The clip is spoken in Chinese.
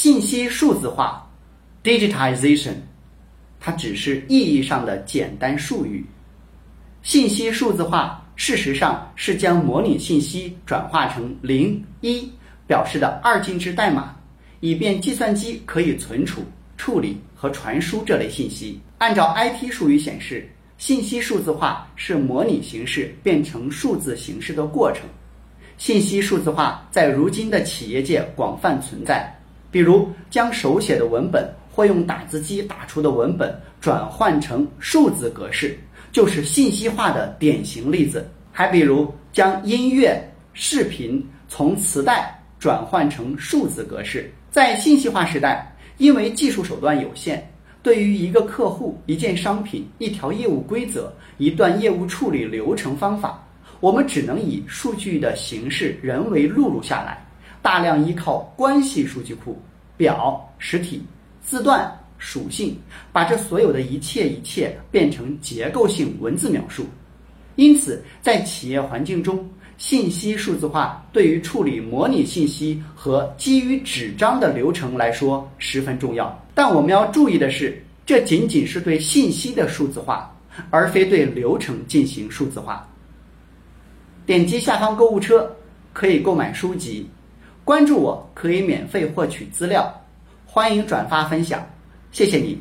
信息数字化 （digitization），它只是意义上的简单术语。信息数字化事实上是将模拟信息转化成零一表示的二进制代码，以便计算机可以存储、处理和传输这类信息。按照 IT 术语显示，信息数字化是模拟形式变成数字形式的过程。信息数字化在如今的企业界广泛存在，比如将手写的文本或用打字机打出的文本转换成数字格式，就是信息化的典型例子。还比如将音乐、视频从磁带转换成数字格式。在信息化时代，因为技术手段有限，对于一个客户、一件商品、一条业务规则、一段业务处理流程方法。我们只能以数据的形式人为录入下来，大量依靠关系数据库、表、实体、字段、属性，把这所有的一切一切变成结构性文字描述。因此，在企业环境中，信息数字化对于处理模拟信息和基于纸张的流程来说十分重要。但我们要注意的是，这仅仅是对信息的数字化，而非对流程进行数字化。点击下方购物车可以购买书籍，关注我可以免费获取资料，欢迎转发分享，谢谢你。